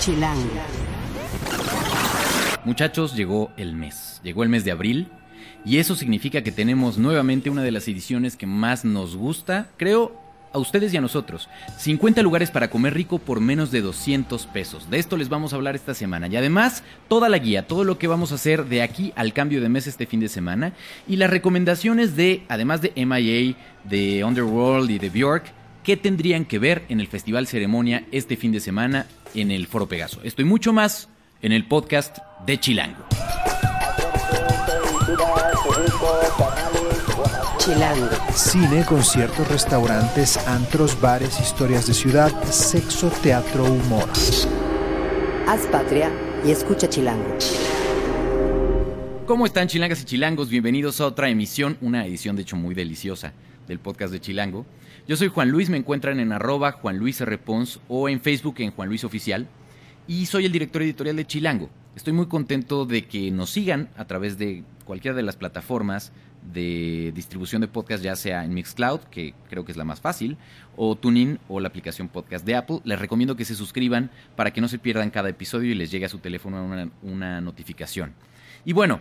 Chilango. Muchachos, llegó el mes. Llegó el mes de abril. Y eso significa que tenemos nuevamente una de las ediciones que más nos gusta, creo, a ustedes y a nosotros. 50 lugares para comer rico por menos de 200 pesos. De esto les vamos a hablar esta semana. Y además, toda la guía, todo lo que vamos a hacer de aquí al cambio de mes este fin de semana. Y las recomendaciones de, además de MIA, de Underworld y de Bjork, qué tendrían que ver en el Festival Ceremonia este fin de semana en el Foro Pegaso. Estoy mucho más en el podcast de Chilango. Chilango. Cine, conciertos, restaurantes, antros, bares, historias de ciudad, sexo, teatro, humor. Haz patria y escucha Chilango. ¿Cómo están chilangas y chilangos? Bienvenidos a otra emisión, una edición de hecho muy deliciosa del podcast de Chilango. Yo soy Juan Luis, me encuentran en arroba Juan Luis R. Pons o en Facebook en Juan Luis Oficial y soy el director editorial de Chilango. Estoy muy contento de que nos sigan a través de cualquiera de las plataformas de distribución de podcast, ya sea en Mixcloud, que creo que es la más fácil, o TuneIn o la aplicación podcast de Apple. Les recomiendo que se suscriban para que no se pierdan cada episodio y les llegue a su teléfono una, una notificación. Y bueno,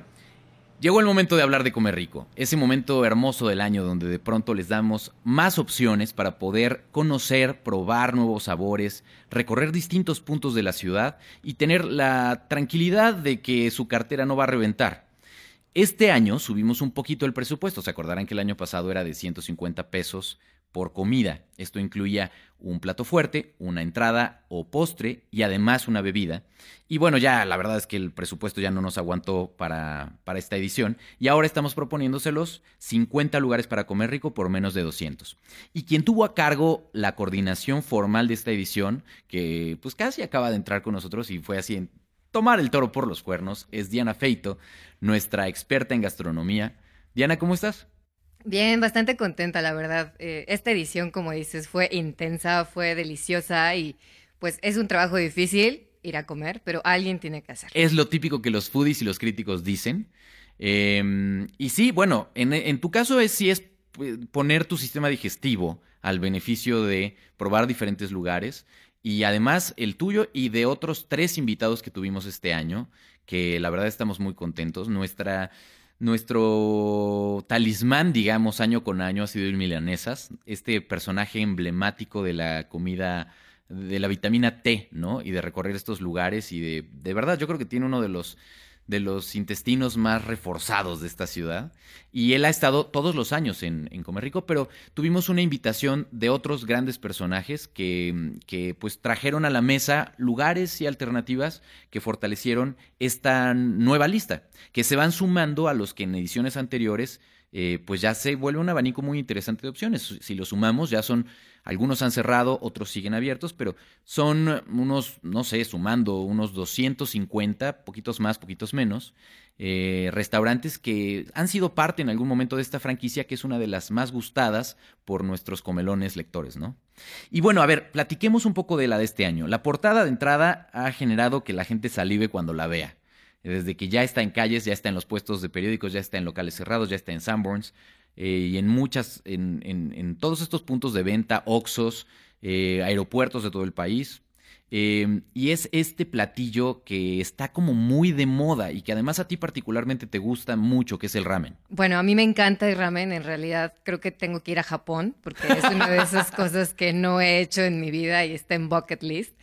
Llegó el momento de hablar de comer rico, ese momento hermoso del año donde de pronto les damos más opciones para poder conocer, probar nuevos sabores, recorrer distintos puntos de la ciudad y tener la tranquilidad de que su cartera no va a reventar. Este año subimos un poquito el presupuesto, se acordarán que el año pasado era de 150 pesos por comida. Esto incluía un plato fuerte, una entrada o postre y además una bebida. Y bueno, ya la verdad es que el presupuesto ya no nos aguantó para, para esta edición y ahora estamos proponiéndoselos 50 lugares para comer rico por menos de 200. Y quien tuvo a cargo la coordinación formal de esta edición, que pues casi acaba de entrar con nosotros y fue así en tomar el toro por los cuernos, es Diana Feito, nuestra experta en gastronomía. Diana, ¿cómo estás? Bien, bastante contenta, la verdad. Eh, esta edición, como dices, fue intensa, fue deliciosa y pues es un trabajo difícil ir a comer, pero alguien tiene que hacerlo. Es lo típico que los foodies y los críticos dicen. Eh, y sí, bueno, en, en, tu caso es sí es eh, poner tu sistema digestivo al beneficio de probar diferentes lugares y además el tuyo y de otros tres invitados que tuvimos este año, que la verdad estamos muy contentos. Nuestra nuestro talismán, digamos, año con año ha sido el milanesas, este personaje emblemático de la comida, de la vitamina T, ¿no? Y de recorrer estos lugares y de, de verdad, yo creo que tiene uno de los de los intestinos más reforzados de esta ciudad. Y él ha estado todos los años en, en Comer Rico, pero tuvimos una invitación de otros grandes personajes que, que, pues trajeron a la mesa lugares y alternativas que fortalecieron esta nueva lista, que se van sumando a los que en ediciones anteriores eh, pues ya se vuelve un abanico muy interesante de opciones. Si lo sumamos, ya son, algunos han cerrado, otros siguen abiertos, pero son unos, no sé, sumando unos 250, poquitos más, poquitos menos, eh, restaurantes que han sido parte en algún momento de esta franquicia, que es una de las más gustadas por nuestros comelones lectores, ¿no? Y bueno, a ver, platiquemos un poco de la de este año. La portada de entrada ha generado que la gente salive cuando la vea desde que ya está en calles, ya está en los puestos de periódicos, ya está en locales cerrados, ya está en Sanborns eh, y en muchas, en, en, en, todos estos puntos de venta, Oxos, eh, aeropuertos de todo el país. Eh, y es este platillo que está como muy de moda y que además a ti particularmente te gusta mucho, que es el ramen. Bueno, a mí me encanta el ramen, en realidad creo que tengo que ir a Japón porque es una de esas cosas que no he hecho en mi vida y está en bucket list.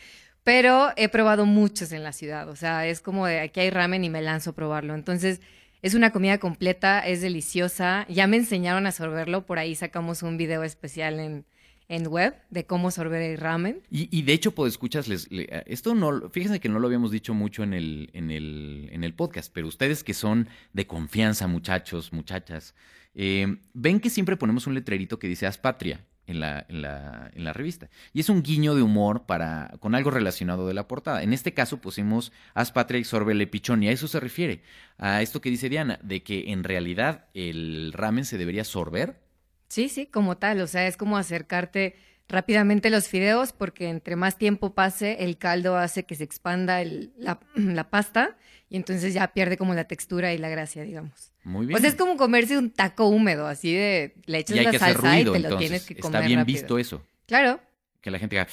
Pero he probado muchos en la ciudad, o sea, es como de aquí hay ramen y me lanzo a probarlo. Entonces, es una comida completa, es deliciosa. Ya me enseñaron a sorberlo, por ahí sacamos un video especial en, en web de cómo sorber el ramen. Y, y de hecho, pues escuchas, les, le, esto no, fíjense que no lo habíamos dicho mucho en el, en el, en el podcast, pero ustedes que son de confianza, muchachos, muchachas, eh, ven que siempre ponemos un letrerito que dice haz patria en la, en, la, en la revista. Y es un guiño de humor para, con algo relacionado de la portada. En este caso pusimos Haz patria y sorbele pichón, y a eso se refiere, a esto que dice Diana, de que en realidad el ramen se debería sorber. Sí, sí, como tal, o sea, es como acercarte rápidamente los fideos porque entre más tiempo pase, el caldo hace que se expanda el, la, la pasta y entonces ya pierde como la textura y la gracia, digamos. Muy bien. O sea, es como comerse un taco húmedo, así de le echas y la salsa ruido, y te lo entonces. tienes que comer Está bien rápido. visto eso. Claro. Que la gente haga...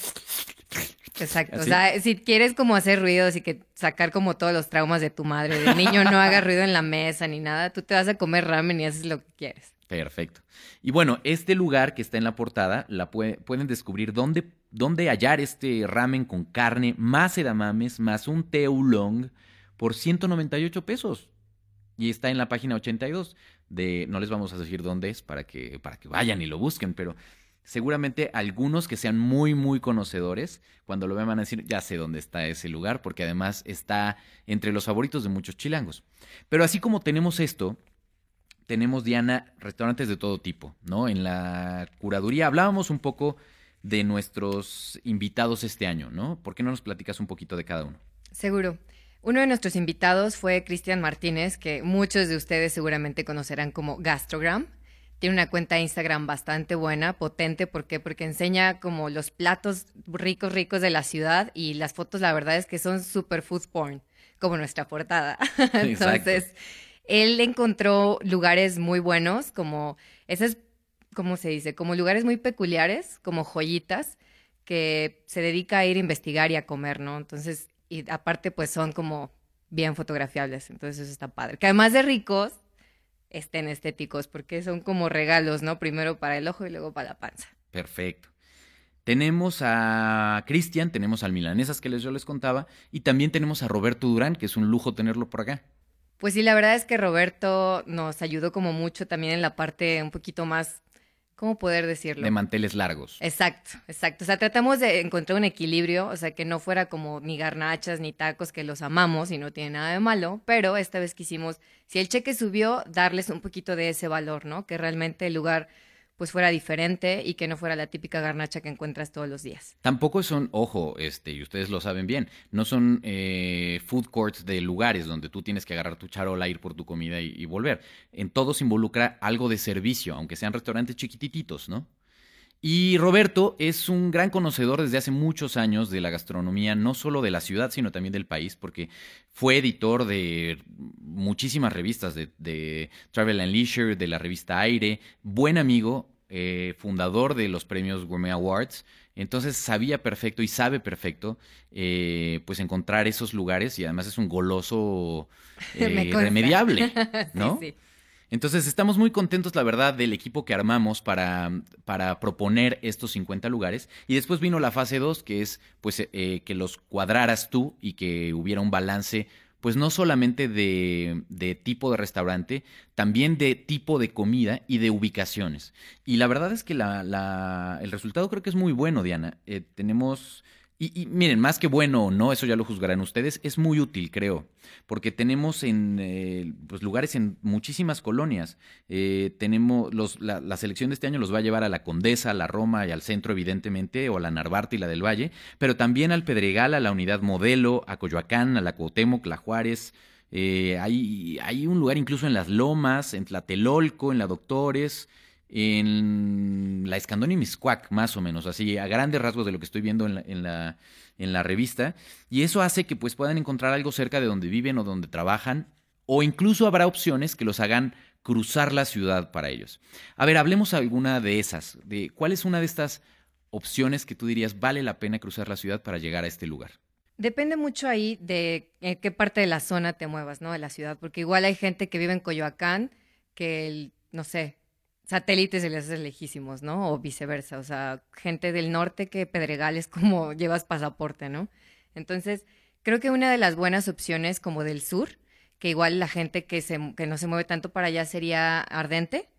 Exacto. O sea, si quieres como hacer ruidos y que sacar como todos los traumas de tu madre, de niño no haga ruido en la mesa ni nada, tú te vas a comer ramen y haces lo que quieres. Perfecto. Y bueno, este lugar que está en la portada, la pue- pueden descubrir dónde, dónde hallar este ramen con carne, más edamames, más un té oolong por 198 pesos. Y está en la página 82 de, no les vamos a decir dónde es para que, para que vayan y lo busquen, pero seguramente algunos que sean muy, muy conocedores, cuando lo vean van a decir, ya sé dónde está ese lugar, porque además está entre los favoritos de muchos chilangos. Pero así como tenemos esto, tenemos, Diana, restaurantes de todo tipo, ¿no? En la curaduría hablábamos un poco de nuestros invitados este año, ¿no? ¿Por qué no nos platicas un poquito de cada uno? Seguro. Uno de nuestros invitados fue Cristian Martínez, que muchos de ustedes seguramente conocerán como Gastrogram. Tiene una cuenta de Instagram bastante buena, potente, ¿por qué? Porque enseña como los platos ricos, ricos de la ciudad y las fotos, la verdad es que son super food porn, como nuestra portada. Entonces, él encontró lugares muy buenos, como esas, ¿cómo se dice? Como lugares muy peculiares, como joyitas, que se dedica a ir a investigar y a comer, ¿no? Entonces, y aparte, pues son como bien fotografiables, entonces eso está padre. Que además de ricos, estén estéticos, porque son como regalos, ¿no? Primero para el ojo y luego para la panza. Perfecto. Tenemos a Cristian, tenemos al Milanesas que les, yo les contaba, y también tenemos a Roberto Durán, que es un lujo tenerlo por acá. Pues sí, la verdad es que Roberto nos ayudó como mucho también en la parte un poquito más, ¿cómo poder decirlo? De manteles largos. Exacto, exacto. O sea, tratamos de encontrar un equilibrio, o sea, que no fuera como ni garnachas ni tacos, que los amamos y no tiene nada de malo, pero esta vez quisimos, si el cheque subió, darles un poquito de ese valor, ¿no? Que realmente el lugar pues fuera diferente y que no fuera la típica garnacha que encuentras todos los días. Tampoco son, ojo, este, y ustedes lo saben bien, no son eh, food courts de lugares donde tú tienes que agarrar tu charola, ir por tu comida y, y volver. En todos involucra algo de servicio, aunque sean restaurantes chiquititos, ¿no? Y Roberto es un gran conocedor desde hace muchos años de la gastronomía, no solo de la ciudad, sino también del país, porque fue editor de muchísimas revistas, de, de Travel and Leisure, de la revista Aire, buen amigo, eh, fundador de los premios Gourmet Awards. Entonces sabía perfecto y sabe perfecto, eh, pues encontrar esos lugares y además es un goloso eh, irremediable, Sí, ¿no? sí. Entonces estamos muy contentos, la verdad, del equipo que armamos para, para proponer estos 50 lugares. Y después vino la fase 2, que es pues eh, que los cuadraras tú y que hubiera un balance, pues no solamente de, de tipo de restaurante, también de tipo de comida y de ubicaciones. Y la verdad es que la, la- el resultado creo que es muy bueno, Diana. Eh, tenemos... Y, y miren, más que bueno o no, eso ya lo juzgarán ustedes, es muy útil, creo, porque tenemos en eh, pues, lugares en muchísimas colonias. Eh, tenemos los, la, la selección de este año los va a llevar a la Condesa, a la Roma y al centro, evidentemente, o a la Narvarte y la del Valle, pero también al Pedregal, a la Unidad Modelo, a Coyoacán, a la Cuauhtémoc, la Juárez. Eh, hay, hay un lugar incluso en las Lomas, en Tlatelolco, en la Doctores, en la Escandón y Miscuac, más o menos, así a grandes rasgos de lo que estoy viendo en la, en la, revista. Y eso hace que pues puedan encontrar algo cerca de donde viven o donde trabajan, o incluso habrá opciones que los hagan cruzar la ciudad para ellos. A ver, hablemos alguna de esas, de cuál es una de estas opciones que tú dirías vale la pena cruzar la ciudad para llegar a este lugar. Depende mucho ahí de en qué parte de la zona te muevas, ¿no? De la ciudad, porque igual hay gente que vive en Coyoacán que, el, no sé, satélites se les hace lejísimos, ¿no? O viceversa, o sea, gente del norte que Pedregal es como llevas pasaporte, ¿no? Entonces, creo que una de las buenas opciones como del sur, que igual la gente que, se, que no se mueve tanto para allá sería Ardente.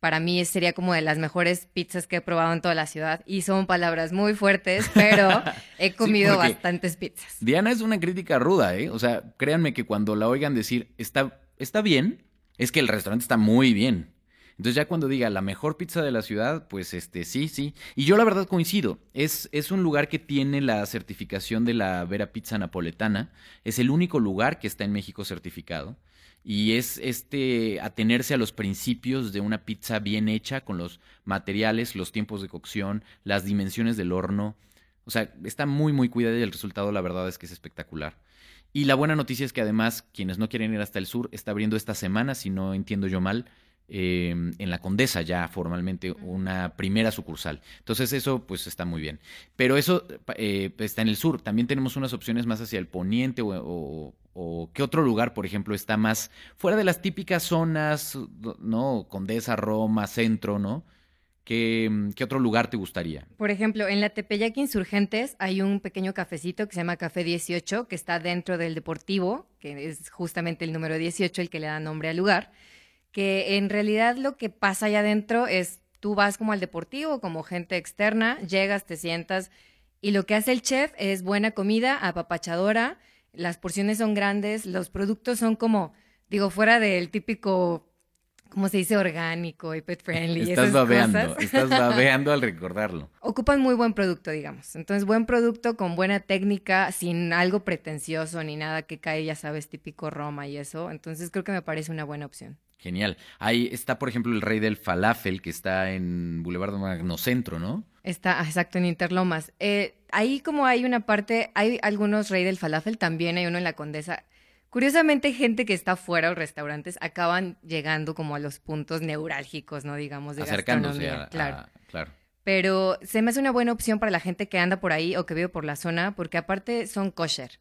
Para mí sería como de las mejores pizzas que he probado en toda la ciudad. Y son palabras muy fuertes, pero he comido bastantes pizzas. Diana es una crítica ruda, ¿eh? O sea, créanme que cuando la oigan decir está, está bien, es que el restaurante está muy bien. Entonces ya cuando diga la mejor pizza de la ciudad, pues este sí, sí. Y yo la verdad coincido. Es, es un lugar que tiene la certificación de la Vera Pizza Napoletana. Es el único lugar que está en México certificado. Y es este atenerse a los principios de una pizza bien hecha, con los materiales, los tiempos de cocción, las dimensiones del horno. O sea, está muy, muy cuidada y el resultado, la verdad, es que es espectacular. Y la buena noticia es que además, quienes no quieren ir hasta el sur, está abriendo esta semana, si no entiendo yo mal, em, en la Condesa ya formalmente una primera sucursal. Entonces eso pues está muy bien. Pero eso eh, está en el sur. También tenemos unas opciones más hacia el poniente o, o, qué otro lugar, por ejemplo, está más fuera de las típicas zonas, ¿no? Condesa, Roma, centro, ¿no? ¿Qué, ¿Qué, otro lugar te gustaría? Por ejemplo, en la Tepeyac Insurgentes hay un pequeño cafecito que se llama Café 18, que está dentro del Deportivo, que es justamente el número 18 el que le da nombre al lugar, que en realidad lo que pasa allá adentro es, tú vas como al Deportivo, como gente externa, llegas, te sientas, y lo que hace el chef es buena comida, apapachadora, las porciones son grandes, los productos son como, digo, fuera del típico ¿cómo se dice? Orgánico y pet friendly. Estás babeando, estás babeando al recordarlo. Ocupan muy buen producto, digamos. Entonces, buen producto con buena técnica, sin algo pretencioso ni nada que cae, ya sabes, típico Roma y eso. Entonces, creo que me parece una buena opción. Genial. Ahí está, por ejemplo, el rey del falafel que está en Boulevard Magnocentro, ¿no? Está, exacto, en Interlomas. Eh, ahí como hay una parte, hay algunos rey del falafel, también hay uno en la Condesa. Curiosamente, gente que está fuera o restaurantes acaban llegando como a los puntos neurálgicos, ¿no? Digamos, de Acercándose gastronomía. claro. claro. Pero se me hace una buena opción para la gente que anda por ahí o que vive por la zona, porque aparte son kosher.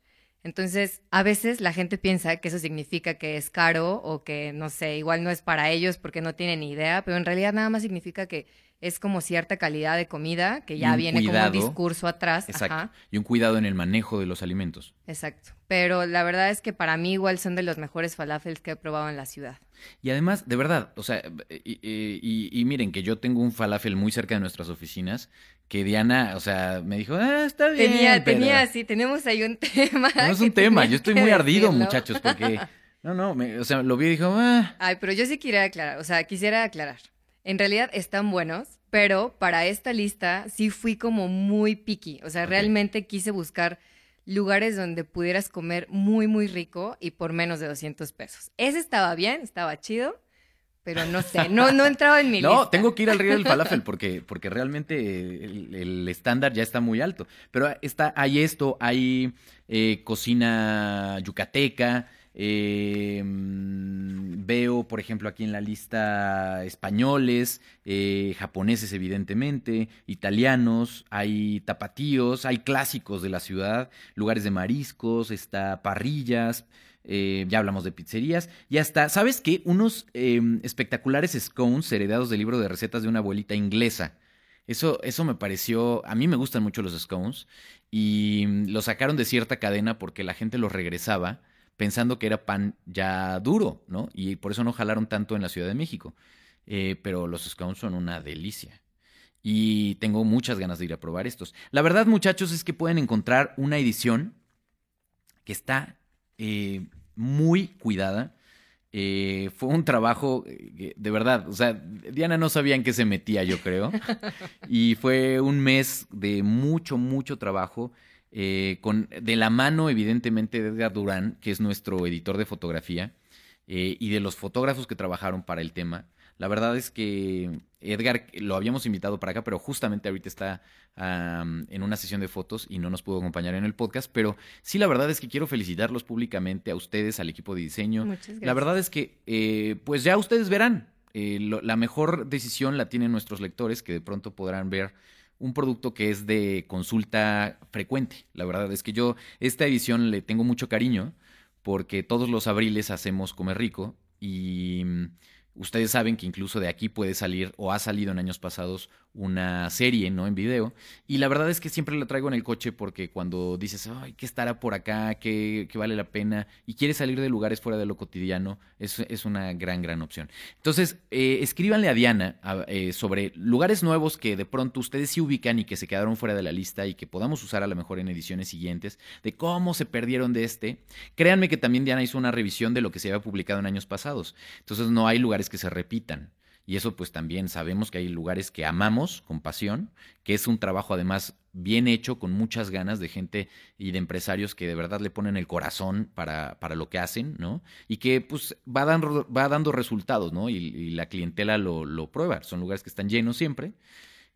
Entonces, a veces la gente piensa que eso significa que es caro o que, no sé, igual no es para ellos porque no tienen ni idea, pero en realidad nada más significa que es como cierta calidad de comida, que ya viene como un discurso atrás. Exacto. Y un cuidado en el manejo de los alimentos. Exacto. Pero la verdad es que para mí igual son de los mejores falafels que he probado en la ciudad. Y además, de verdad, o sea, y, miren que yo tengo un falafel muy cerca de nuestras oficinas, que Diana, o sea, me dijo, ah, está bien. Tenía, tenía, sí, tenemos ahí un tema. Tenemos un tema, yo estoy muy ardido, muchachos, porque, no, no, o sea, lo vi y dijo, ah. Ay, pero yo sí quería aclarar, o sea, quisiera aclarar. En realidad están buenos, pero para esta lista sí fui como muy picky. O sea, realmente quise buscar lugares donde pudieras comer muy, muy rico y por menos de 200 pesos. Ese estaba bien, estaba chido, pero no sé, no, no entraba en mi lista. No, tengo que ir al río del falafel porque, porque realmente el, estándar ya está muy alto. Pero está, hay esto, hay eh, cocina yucateca, eh, veo, por ejemplo, aquí en la lista españoles, eh, japoneses evidentemente, italianos, hay tapatíos, hay clásicos de la ciudad, lugares de mariscos, está parrillas, eh, ya hablamos de pizzerías, y hasta, ¿sabes qué? Unos em, espectaculares scones heredados del libro de recetas de una abuelita inglesa. Eso, eso me pareció, a mí me gustan mucho los scones y los sacaron de cierta cadena porque la gente los regresaba pensando que era pan ya duro, ¿no? Y por eso no jalaron tanto en la Ciudad de México. Eh, pero los scones son una delicia. Y tengo muchas ganas de ir a probar estos. La verdad, muchachos, es que pueden encontrar una edición que está eh, muy cuidada. Eh, fue un trabajo, de verdad, o sea, Diana no sabía en qué se metía, yo creo. Y fue un mes de mucho, mucho trabajo. Eh, con, de la mano evidentemente de Edgar Durán, que es nuestro editor de fotografía, eh, y de los fotógrafos que trabajaron para el tema. La verdad es que Edgar lo habíamos invitado para acá, pero justamente ahorita está en una sesión de fotos y no nos pudo acompañar en el podcast. Pero sí, la verdad es que quiero felicitarlos públicamente a ustedes, al equipo de diseño. La verdad es que, eh, pues ya ustedes verán. la mejor decisión la tienen nuestros lectores, que de pronto podrán ver un producto que es de consulta frecuente. La verdad es que yo esta edición le tengo mucho cariño porque todos los abriles hacemos Comer Rico y Ustedes saben que incluso de aquí puede salir o ha salido en años pasados una serie, ¿no? En video. Y la verdad es que siempre la traigo en el coche porque cuando dices, ay, ¿qué estará por acá? ¿Qué, vale la pena? Y quieres salir de lugares fuera de lo cotidiano, es, es una gran, gran opción. Entonces, eh, escríbanle a Diana eh, sobre lugares nuevos que de pronto ustedes sí ubican y que se quedaron fuera de la lista y que podamos usar a lo mejor en ediciones siguientes, de cómo se perdieron de este. Créanme que también Diana hizo una revisión de lo que se había publicado en años pasados. Entonces, no hay lugares que se repitan. Y eso pues también sabemos que hay lugares que amamos con pasión, que es un trabajo además bien hecho, con muchas ganas de gente y de empresarios que de verdad le ponen el corazón para, para lo que hacen, ¿no? Y que pues va dando, va dando resultados, ¿no? Y, la clientela lo, lo, prueba. Son lugares que están llenos siempre.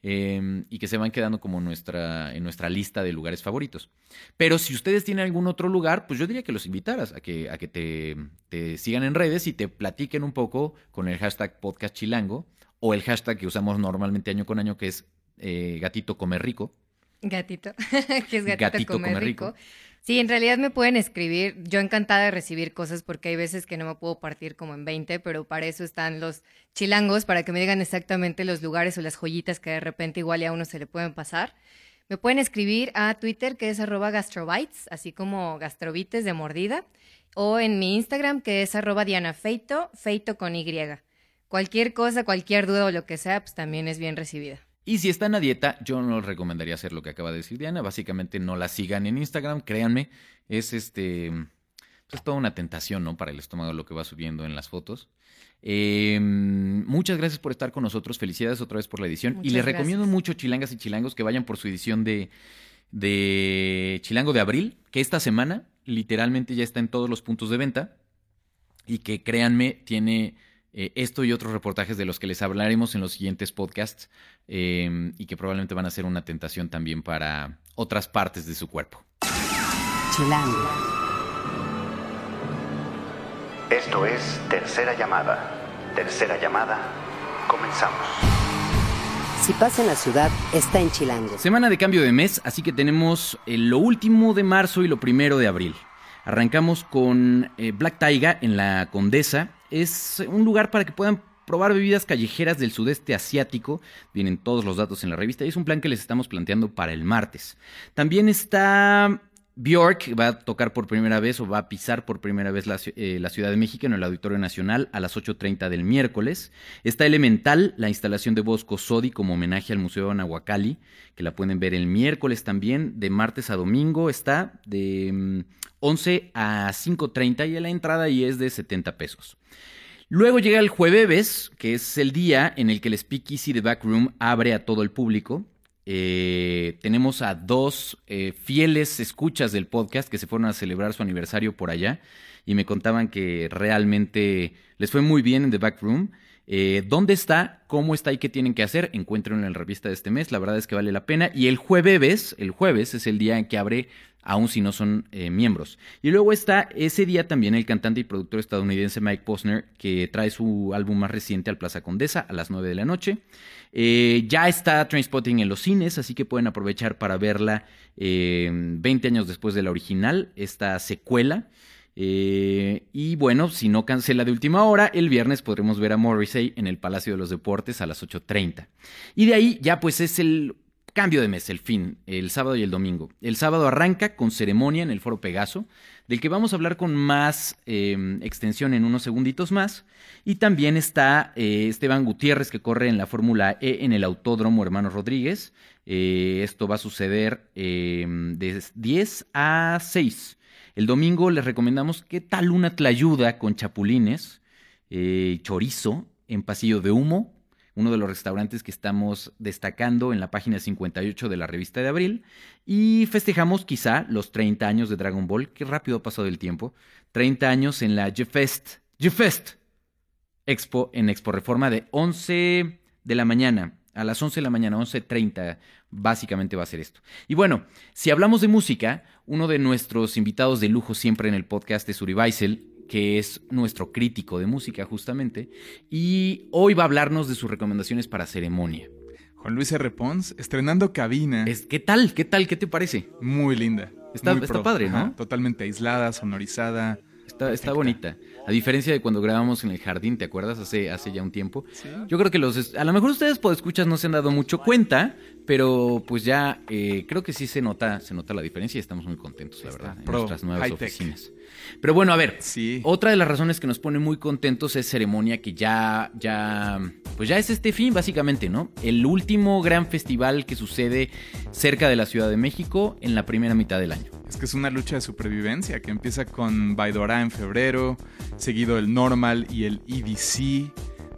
Eh, y que se van quedando como nuestra, en nuestra lista de lugares favoritos. Pero si ustedes tienen algún otro lugar, pues yo diría que los invitaras a que, a que te, te sigan en redes y te platiquen un poco con el hashtag podcast chilango o el hashtag que usamos normalmente año con año que es eh, gatito come rico. Gatito, que es gatito, come, rico. Sí, en realidad me pueden escribir. Yo encantada de recibir cosas porque hay veces que no me puedo partir como en 20, pero para eso están los chilangos, para que me digan exactamente los lugares o las joyitas que de repente igual a uno se le pueden pasar. Me pueden escribir a Twitter, que es arroba gastrobites, así como gastrobites de mordida, o en mi Instagram, que es arroba Diana Feito, Feito con Y. Cualquier cosa, cualquier duda o lo que sea, pues también es bien recibida. Y si están a dieta, yo no les recomendaría hacer lo que acaba de decir Diana. Básicamente no la sigan en Instagram, créanme. Es este. pues, Es toda una tentación, ¿no? Para el estómago lo que va subiendo en las fotos. Eh, muchas gracias por estar con nosotros. Felicidades otra vez por la edición. y les recomiendo mucho, chilangas y chilangos, que vayan por su edición de, de Chilango de Abril, que esta semana literalmente ya está en todos los puntos de venta. Y que créanme, tiene eh, esto y otros reportajes de los que les hablaremos en los siguientes podcasts eh, y que probablemente van a ser una tentación también para otras partes de su cuerpo. Chilango. Esto es Tercera Llamada. Tercera Llamada. Comenzamos. Si pasa en la ciudad, está en Chilango. Semana de cambio de mes, así que tenemos eh, lo último de marzo y lo primero de abril. Arrancamos con eh, Black Taiga en la Condesa. Es un lugar para que puedan probar bebidas callejeras del sudeste asiático. Vienen todos los datos en la revista y es un plan que les estamos planteando para el martes. También está Bjork, va a tocar por primera vez o va a pisar por primera vez la, eh, Ciudad de México en el Auditorio Nacional a las 8.30 del miércoles. Está Elemental, la instalación de Bosco Sodi como homenaje al Museo de Nahuacali, que la pueden ver el miércoles también, de martes a domingo. Está de mm, 11 a 5.30 y la entrada ahí es de 70 pesos. Luego llega el jueves, que es el día en el que el Speakeasy de Backroom abre a todo el público. Eh, tenemos a dos eh, fieles escuchas del podcast que se fueron a celebrar su aniversario por allá y me contaban que realmente les fue muy bien en The Backroom. Eh, ¿Dónde está? ¿Cómo está y qué tienen que hacer? Encuéntrenlo en la revista de este mes. La verdad es que vale la pena. Y el jueves, el jueves es el día en que abre, aun si no son eh, miembros. Y luego está ese día también el cantante y productor estadounidense Mike Posner, que trae su álbum más reciente al Plaza Condesa a las 9 de la noche. Eh, ya está Trainspotting en los cines, así que pueden aprovechar para verla eh, 20 años después de la original, esta secuela. Eh, y bueno, si no cancela de última hora, el viernes podremos ver a Morrissey en el Palacio de los Deportes a las 8.30. Y de ahí ya pues es el cambio de mes, el fin, el sábado y el domingo. El sábado arranca con ceremonia en el Foro Pegaso, del que vamos a hablar con más eh, extensión en unos segunditos más. Y también está eh, Esteban Gutiérrez, que corre en la Fórmula E en el Autódromo Hermano Rodríguez. Eh, esto va a suceder eh, de 10 a 6. El domingo les recomendamos qué tal una tlayuda con chapulines, eh, chorizo en Pasillo de Humo, uno de los restaurantes que estamos destacando en la página 58 de la revista de abril. Y festejamos quizá los 30 años de Dragon Ball, qué rápido ha pasado el tiempo. 30 años en la GFest, GFest Expo en Expo Reforma de 11 de la mañana. A las 11 de la mañana, 11.30, básicamente va a ser esto. Y bueno, si hablamos de música, uno de nuestros invitados de lujo siempre en el podcast es Uri Weissel, que es nuestro crítico de música justamente, y hoy va a hablarnos de sus recomendaciones para ceremonia. Juan Luis R. Pons, estrenando cabina. Es, ¿Qué tal? ¿Qué tal? ¿Qué te parece? Muy linda. Está- muy está padre, ¿no? Totalmente aislada, sonorizada. Está, está bonita. A diferencia de cuando grabamos en el jardín, ¿te acuerdas? Hace, hace ya un tiempo. Sí. Yo creo que los... A lo mejor ustedes por escuchas no se han dado mucho cuenta, pero pues ya eh, creo que sí se nota, se nota la diferencia y estamos muy contentos, la Está verdad, en nuestras nuevas oficinas. Pero bueno, a ver, Sí. otra de las razones que nos pone muy contentos es ceremonia que ya, ya, pues ya es este fin básicamente, ¿no? El último gran festival que sucede cerca de la Ciudad de México en la primera mitad del año. Es que es una lucha de supervivencia que empieza con Baidora en febrero, seguido el Normal y el EDC.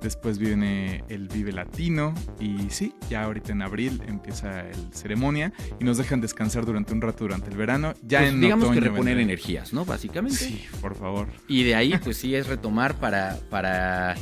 Después viene el Vive Latino y sí, ya ahorita en abril empieza el ceremonia y nos dejan descansar durante un rato durante el verano. Ya Pues en digamos que reponer energías, ¿no? Básicamente. Sí, por favor. Y de ahí, pues sí, es retomar para, para,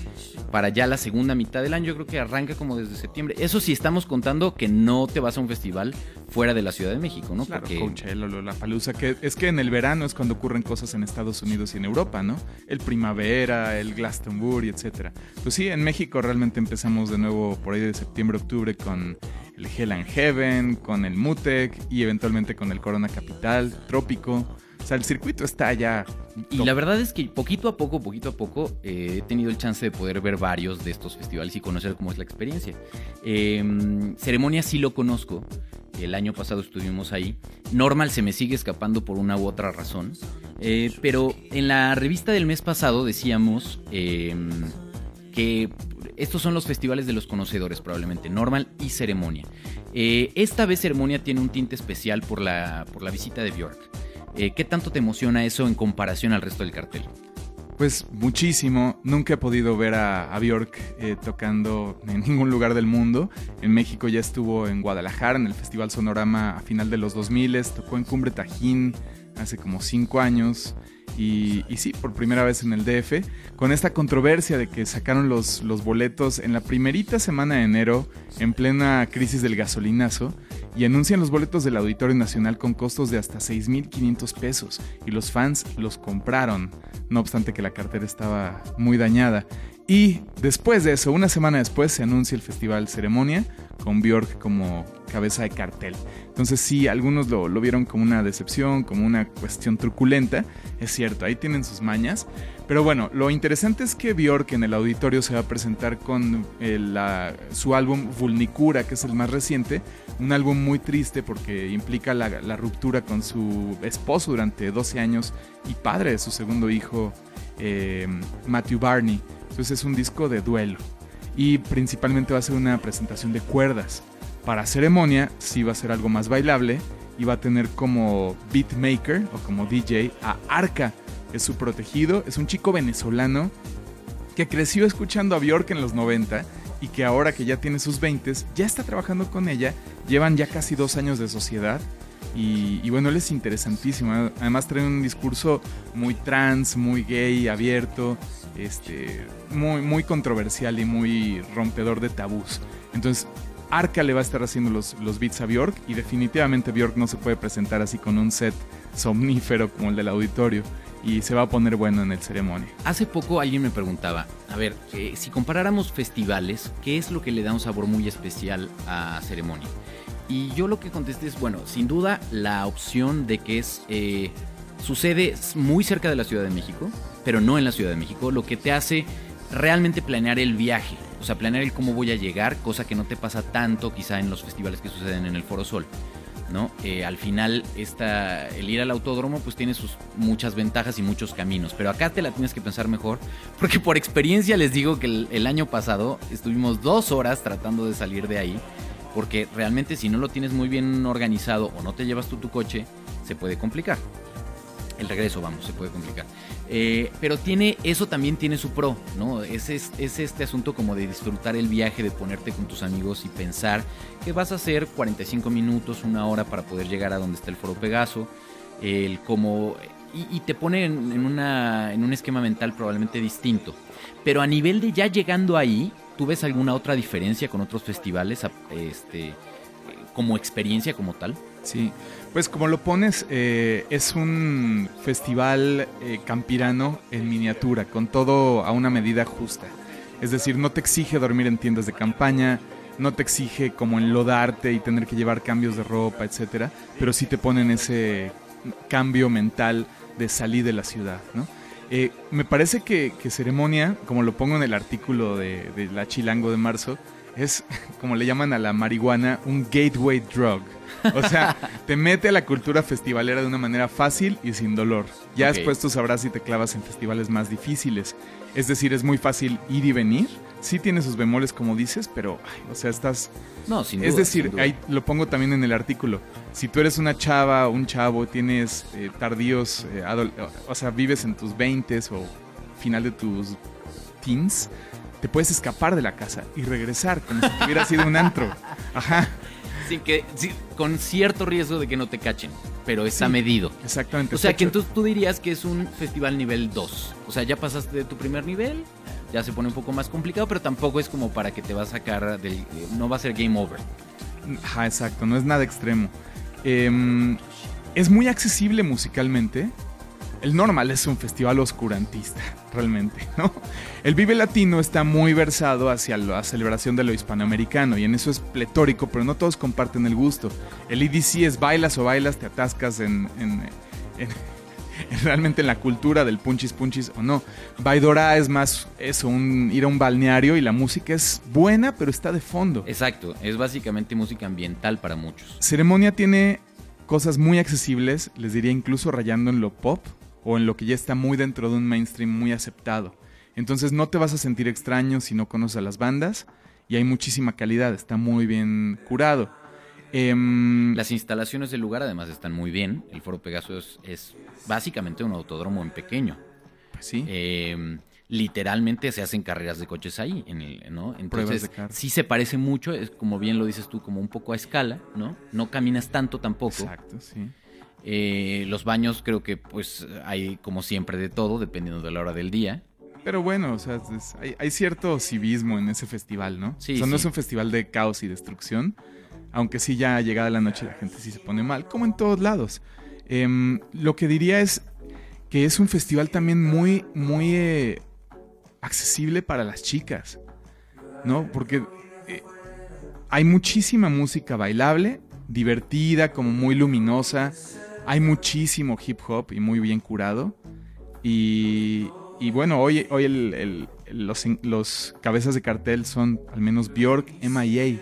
para ya la segunda mitad del año. Yo creo que arranca como desde septiembre. Eso sí, estamos contando que no te vas a un festival fuera de la Ciudad de México, ¿no? Claro, Porque Coachella, Lollapalooza, que es que en el verano es cuando ocurren cosas en Estados Unidos y en Europa, ¿no? El Primavera, el Glastonbury, etcétera. Pues sí, en México realmente empezamos de nuevo por ahí de septiembre, octubre con el Hell and Heaven, con el Mutec y eventualmente con el Corona Capital, Trópico. O sea, el circuito está ya... Y top. la verdad es que poquito a poco, poquito a poco, eh, he tenido el chance de poder ver varios de estos festivales y conocer cómo es la experiencia. Eh, ceremonia sí lo conozco. El año pasado estuvimos ahí. Normal se me sigue escapando por una u otra razón. Eh, pero en la revista del mes pasado decíamos eh, que estos son los festivales de los conocedores probablemente, Normal y Ceremonia. Eh, esta vez Ceremonia tiene un tinte especial por la, por la visita de Björk. Eh, ¿Qué tanto te emociona eso en comparación al resto del cartel? Pues muchísimo. Nunca he podido ver a, a Bjork eh, tocando en ningún lugar del mundo. En México ya estuvo en Guadalajara, en el Festival Sonorama a final de los 2000, tocó en Cumbre Tajín hace como cinco años. Y, y sí, por primera vez en el DF, con esta controversia de que sacaron los, los boletos en la primerita semana de enero, en plena crisis del gasolinazo, y anuncian los boletos del Auditorio Nacional con costos de hasta 6.500 pesos, y los fans los compraron, no obstante que la cartera estaba muy dañada. Y después de eso, una semana después, se anuncia el Festival Ceremonia con Björk como cabeza de cartel. Entonces sí, algunos lo, lo, vieron como una decepción, como una cuestión truculenta. Es cierto, ahí tienen sus mañas. Pero bueno, lo interesante es que Björk en el auditorio se va a presentar con la, su álbum Vulnicura, que es el más reciente. Un álbum muy triste porque implica la, ruptura con su esposo durante 12 años y padre de su segundo hijo, eh, Matthew Barney. Entonces es un disco de duelo. Y principalmente va a ser una presentación de cuerdas. Para ceremonia sí va a ser algo más bailable y va a tener como beatmaker o como DJ a Arca, es su protegido, es un chico venezolano que creció escuchando a Bjork en los 90 y que ahora que ya tiene sus 20 ya está trabajando con ella, llevan ya casi dos años de sociedad y, bueno, él es interesantísimo, además trae un discurso muy trans, muy gay, abierto, este, muy, muy controversial y muy rompedor de tabús. Entonces, Arca le va a estar haciendo los, los beats a Bjork y definitivamente Bjork no se puede presentar así con un set somnífero como el del auditorio y se va a poner bueno en el ceremonia. Hace poco alguien me preguntaba, a ver, eh, si comparáramos festivales, ¿qué es lo que le da un sabor muy especial a ceremonia? Y yo lo que contesté es, bueno, sin duda la opción de que es eh, sucede muy cerca de la Ciudad de México, pero no en la Ciudad de México, lo que te hace realmente planear el viaje, o sea, planear el cómo voy a llegar, cosa que no te pasa tanto quizá en los festivales que suceden en el Foro Sol. ¿No? Eh, al final, esta, el ir al autódromo pues tiene sus muchas ventajas y muchos caminos, pero acá te la tienes que pensar mejor, porque por experiencia les digo que el, el año pasado estuvimos dos horas tratando de salir de ahí, porque realmente si no lo tienes muy bien organizado o no te llevas tú tu coche, se puede complicar. El regreso, vamos, se puede complicar. Eh, pero tiene, eso también tiene su pro, ¿no? Es, es, es, este asunto como de disfrutar el viaje, de ponerte con tus amigos y pensar que vas a hacer 45 minutos, una hora para poder llegar a donde está el foro Pegaso. El como. Y, y te pone en, en, una, en un esquema mental probablemente distinto. Pero a nivel de ya llegando ahí, ¿tú ves alguna otra diferencia con otros festivales? Este, como experiencia como tal. Sí, pues como lo pones, eh, es un festival eh, campirano en miniatura, con todo a una medida justa. Es decir, no te exige dormir en tiendas de campaña, no te exige como enlodarte y tener que llevar cambios de ropa, etcétera, pero sí te ponen ese cambio mental de salir de la ciudad, ¿no? Eh, me parece que, Ceremonia, como lo pongo en el artículo de, de La Chilango de marzo, es, como le llaman a la marihuana, un gateway drug. O sea, te mete a la cultura festivalera de una manera fácil y sin dolor. Ya okay. después tú sabrás si te clavas en festivales más difíciles. Es decir, es muy fácil ir y venir. Sí tiene sus bemoles, como dices, pero, ay, o sea, estás... No, sin duda. Es decir, sin duda. ahí lo pongo también en el artículo. Si tú eres una chava un chavo, tienes eh, tardíos, eh, o sea, vives en tus 20 o final de tus teens, te puedes escapar de la casa y regresar como si hubiera sido un antro. Ajá. Sin que, con cierto riesgo de que no te cachen, pero está Sí. medido. Exactamente. O sea que entonces tú dirías que es un festival nivel 2. O sea, ya pasaste de tu primer nivel, ya se pone un poco más complicado, pero tampoco es como para que te va a sacar del... No va a ser game over. Ajá, exacto, no es nada extremo. Em, es muy accesible musicalmente. El normal es un festival oscurantista, realmente, ¿no? El Vive Latino está muy versado hacia la celebración de lo hispanoamericano y en eso es pletórico, pero no todos comparten el gusto. El EDC es bailas o bailas, te atascas en, en- en- en- realmente en la cultura del punchis punchis o no. Baidora es más eso, un, ir a un balneario y la música es buena, pero está de fondo. Exacto, es básicamente música ambiental para muchos. Ceremonia tiene cosas muy accesibles, les diría incluso rayando en lo pop o en lo que ya está muy dentro de un mainstream muy aceptado. Entonces no te vas a sentir extraño si no conoces a las bandas y hay muchísima calidad, está muy bien curado. Em, Las instalaciones del lugar además están muy bien. El Foro Pegaso es, es básicamente un autódromo en pequeño. pues sí, Eh, literalmente se hacen carreras de coches ahí, en el, ¿no? Pruebas Entonces, sí se parece mucho, es como bien lo dices tú, como un poco a escala, ¿no? No caminas tanto tampoco. exacto, sí. Eh, los baños creo que pues hay como siempre de todo, dependiendo de la hora del día. Pero bueno, o sea, es- hay, hay cierto civismo en ese festival, ¿no? Sí, o sea, no sí. es un festival de caos y destrucción, aunque sí ya llegada la noche la gente sí se pone mal, como en todos lados. Em, lo que diría es que es un festival también muy, muy eh, accesible para las chicas, ¿no? Porque eh, hay muchísima música bailable, divertida, como muy luminosa. Hay muchísimo hip hop y muy bien curado. Y, bueno, hoy, hoy los, los cabezas de cartel son al menos Bjork, MIA.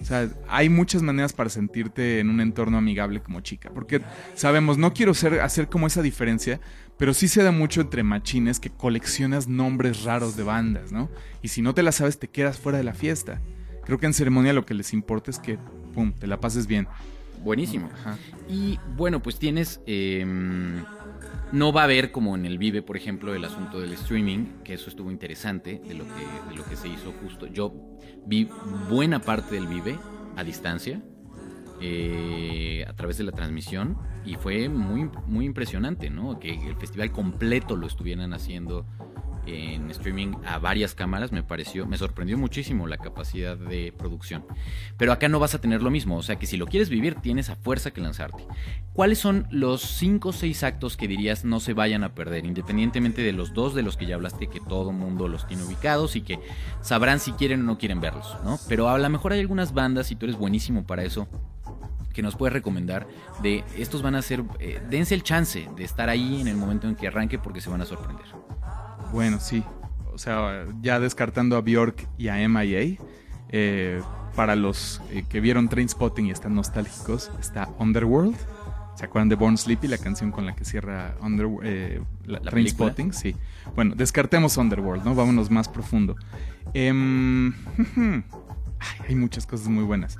O sea, hay muchas maneras para sentirte en un entorno amigable como chica. Porque sabemos, no quiero ser, hacer como esa diferencia, pero sí se da mucho entre machines que coleccionas nombres raros de bandas, ¿no? Y si no te la sabes, te quedas fuera de la fiesta. Creo que en ceremonia lo que les importa es que, pum, te la pases bien. Buenísimo. Ajá. Y bueno, pues tienes. eh, no va a haber como en el Vive, por ejemplo, el asunto del streaming, que eso estuvo interesante de lo que, de lo que se hizo justo. Yo vi buena parte del Vive a distancia, eh, a través de la transmisión, y fue muy, muy impresionante, ¿no? Que el festival completo lo estuvieran haciendo en streaming a varias cámaras, me pareció, me sorprendió muchísimo la capacidad de producción. Pero acá no vas a tener lo mismo, o sea que si lo quieres vivir tienes a fuerza que lanzarte. ¿Cuáles son los 5 o 6 actos que dirías no se vayan a perder, independientemente de los dos de los que ya hablaste, que todo mundo los tiene ubicados y que sabrán si quieren o no quieren verlos, ¿no? Pero a lo mejor hay algunas bandas, y tú eres buenísimo para eso, que nos puedes recomendar de estos van a ser, eh, dense el chance de estar ahí en el momento en que arranque porque se van a sorprender. Bueno, sí. O sea, ya descartando a Bjork y a MIA, eh, para los eh, que vieron Trainspotting y están nostálgicos, está Underworld. ¿Se acuerdan de Born Sleepy, la canción con la que cierra Under, eh, la, ¿La Trainspotting? Sí. Bueno, descartemos Underworld, ¿no? Vámonos más profundo. Em, ay, hay muchas cosas muy buenas.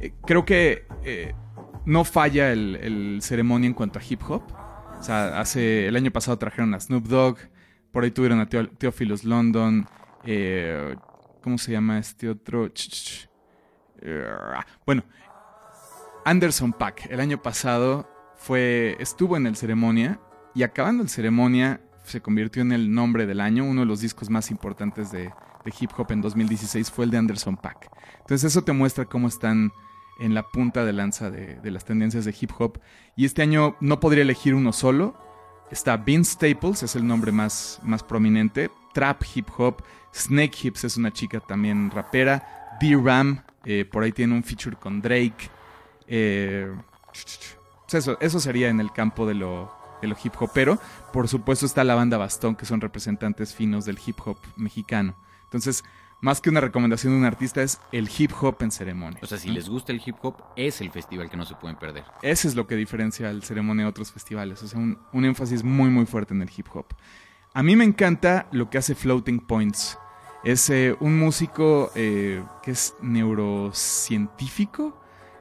Eh, creo que eh, no falla el, el ceremonia en cuanto a hip hop. O sea, hace el año pasado trajeron a Snoop Dogg, por ahí tuvieron a Theophilus London, eh, ¿cómo se llama este otro? Eh, bueno, Anderson Pack el año pasado fue estuvo en el ceremonia y acabando el ceremonia se convirtió en el nombre del año, uno de los discos más importantes de, de hip hop en 2016 fue el de Anderson Pack. Entonces eso te muestra cómo están en la punta de lanza de las tendencias de hip hop. Y este año no podría elegir uno solo. Está Vince Staples, es el nombre más, más prominente. Trap Hip Hop. Snake Hips es una chica también rapera. D-Ram, eh, por ahí tiene un feature con Drake. Eh, pues eso, eso sería en el campo de lo, de lo hip hop. Pero, por supuesto, está la banda Bastón, que son representantes finos del hip hop mexicano. Entonces, más que una recomendación de un artista, es el hip hop en ceremonia. O sea, si ¿no? les gusta el hip hop, es el festival que no se pueden perder. Ese es lo que diferencia al ceremonia de otros festivales. O sea, un, un énfasis muy, muy fuerte en el hip hop. A mí me encanta lo que hace Floating Points. Es eh, un músico eh, que es neurocientífico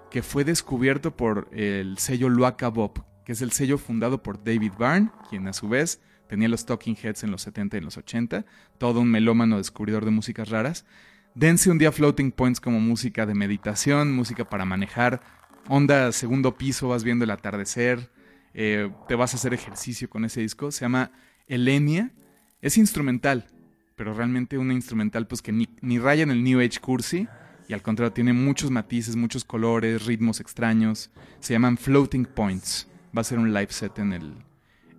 que fue descubierto por el sello Luaka Bob, que es el sello fundado por David Byrne, quien a su vez tenía los Talking Heads en los 70 y en los 80, todo un melómano descubridor de músicas raras. Dense un día Floating Points como música de meditación, música para manejar, onda segundo piso, vas viendo el atardecer, eh, te vas a hacer ejercicio con ese disco. Se llama Elenia, es instrumental, pero realmente una instrumental pues que ni, ni raya en el New Age cursi, y al contrario tiene muchos matices, muchos colores, ritmos extraños. Se llaman Floating Points. Va a ser un live set en el,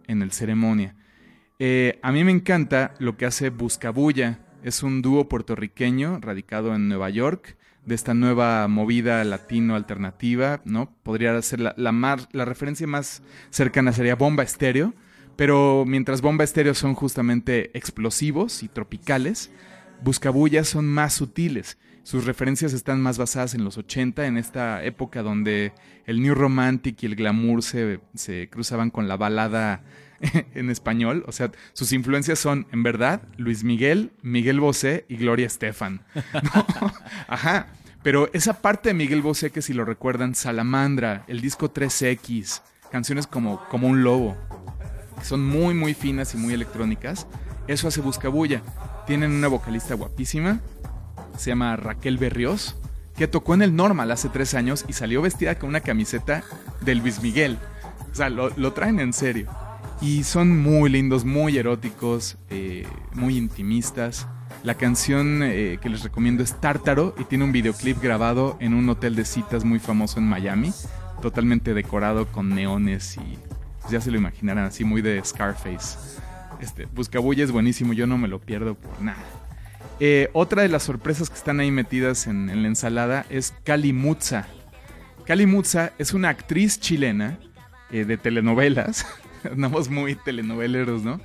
en el ceremonia. Eh, a mí me encanta lo que hace Buscabulla. Es un dúo puertorriqueño radicado en Nueva York de esta nueva movida latino alternativa, ¿no? Podría ser la, la, la referencia más cercana sería Bomba Estéreo, pero mientras Bomba Estéreo son justamente explosivos y tropicales, Buscabulla son más sutiles. Sus referencias están más basadas en los 80, en esta época donde el New Romantic y el glamour se, se cruzaban con la balada en español. O sea, sus influencias son, en verdad, Luis Miguel, Miguel Bosé y Gloria Estefan. Ajá. Pero esa parte de Miguel Bosé, que si lo recuerdan, Salamandra, el disco 3X, canciones como, como un lobo, que son muy, muy finas y muy electrónicas, eso hace Buscabulla. Tienen una vocalista guapísima, se llama Raquel Berrios, que tocó en el Normal hace tres años y salió vestida con una camiseta de Luis Miguel. O sea, lo, lo traen en serio. Y son muy lindos, muy eróticos, eh, muy intimistas. La canción eh, que les recomiendo es Tártaro y tiene un videoclip grabado en un hotel de citas muy famoso en Miami, totalmente decorado con neones y pues, ya se lo imaginarán así muy de Scarface. Este, es buenísimo, yo no me lo pierdo por nada. Eh, otra de las sorpresas que están ahí metidas en, la ensalada es Cali Mutza. Cali Mutza es una actriz chilena de telenovelas. Andamos muy telenoveleros, ¿no?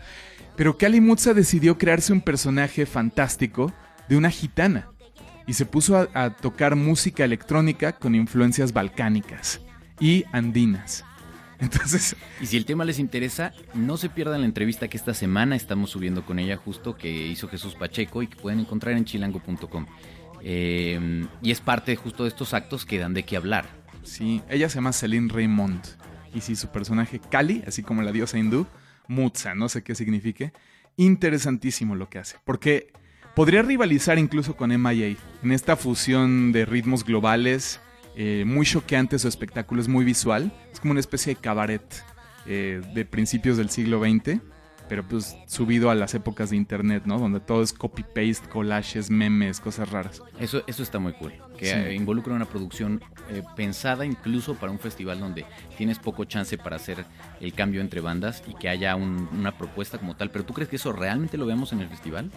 Pero Cali Mutza decidió crearse un personaje fantástico de una gitana y se puso a, a tocar música electrónica con influencias balcánicas y andinas. Entonces, Y si el tema les interesa, no se pierdan la entrevista que esta semana estamos subiendo con ella justo que hizo Jesús Pacheco y que pueden encontrar en chilango.com. Eh, y es parte justo de estos actos que dan de qué hablar. sí, ella se llama Celine Raymond. Y si su personaje Kali, así como la diosa hindú, Mutza, no sé qué signifique, interesantísimo lo que hace. Porque podría rivalizar incluso con MIA en esta fusión de ritmos globales, eh, muy choqueante su espectáculo, es muy visual, es como una especie de cabaret eh, de principios del siglo XX, pero pues subido a las épocas de internet, ¿no? Donde todo es copy-paste, collages, memes, cosas raras. Eso, eso está muy cool. Que Sí. involucra una producción eh, pensada incluso para un festival donde tienes poco chance para hacer el cambio entre bandas y que haya un- una propuesta como tal. Pero ¿tú crees que eso realmente lo veamos en el festival?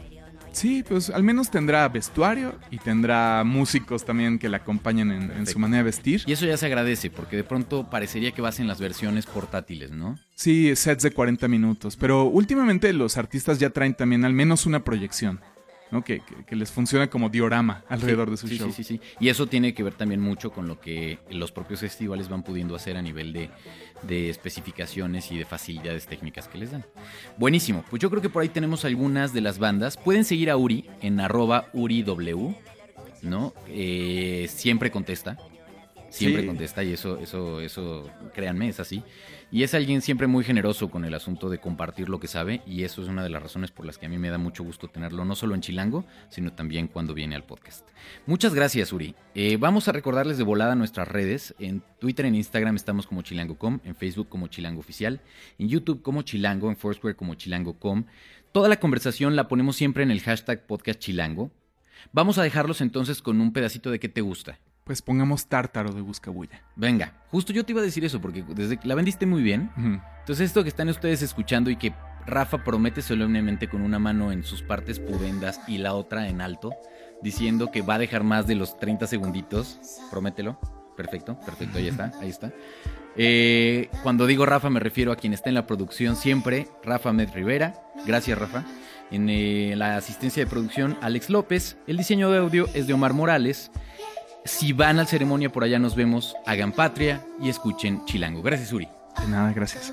Sí, pues al menos tendrá vestuario y tendrá músicos también que la acompañen en, en su manera de vestir. Y eso ya se agradece porque de pronto parecería que vas en las versiones portátiles, ¿no? Sí, sets de 40 minutos. Pero últimamente los artistas ya traen también al menos una proyección, ¿no? Que, que- que les funciona como diorama alrededor Sí, de su sí, show. Sí, sí, sí. Y eso tiene que ver también mucho con lo que los propios festivales van pudiendo hacer a nivel de, de especificaciones y de facilidades técnicas que les dan. Buenísimo. Pues yo creo que por ahí tenemos algunas de las bandas. Pueden seguir a Uri en arroba UriW, ¿no? Eh, siempre contesta. Siempre Sí. contesta y eso, eso, eso, créanme, es así. Y es alguien siempre muy generoso con el asunto de compartir lo que sabe y eso es una de las razones por las que a mí me da mucho gusto tenerlo, no solo en Chilango, sino también cuando viene al podcast. Muchas gracias, Uri. Eh, vamos a recordarles de volada nuestras redes. En Twitter, en Instagram estamos como chilango.com, en Facebook como chilango oficial, en YouTube como chilango, en Foursquare como chilango.com. Toda la conversación la ponemos siempre en el hashtag podcast chilango. Vamos a dejarlos entonces con un pedacito de qué te gusta. Pues pongamos tártaro de Buscabulla. Venga, justo yo te iba a decir eso porque desde que la vendiste muy bien. Entonces esto que están ustedes escuchando y que Rafa promete solemnemente con una mano en sus partes pudendas y la otra en alto, diciendo que va a dejar más de los 30 segunditos. Promételo. Perfecto, perfecto, ahí está, ahí está. Eh, cuando digo Rafa me refiero a quien está en la producción siempre, Rafa Med Rivera. Gracias Rafa. En eh, la asistencia de producción, Alex López. El diseño de audio es de Omar Morales. Si van al ceremonia por allá nos vemos, hagan patria y escuchen Chilango. Gracias Uri. De nada, gracias.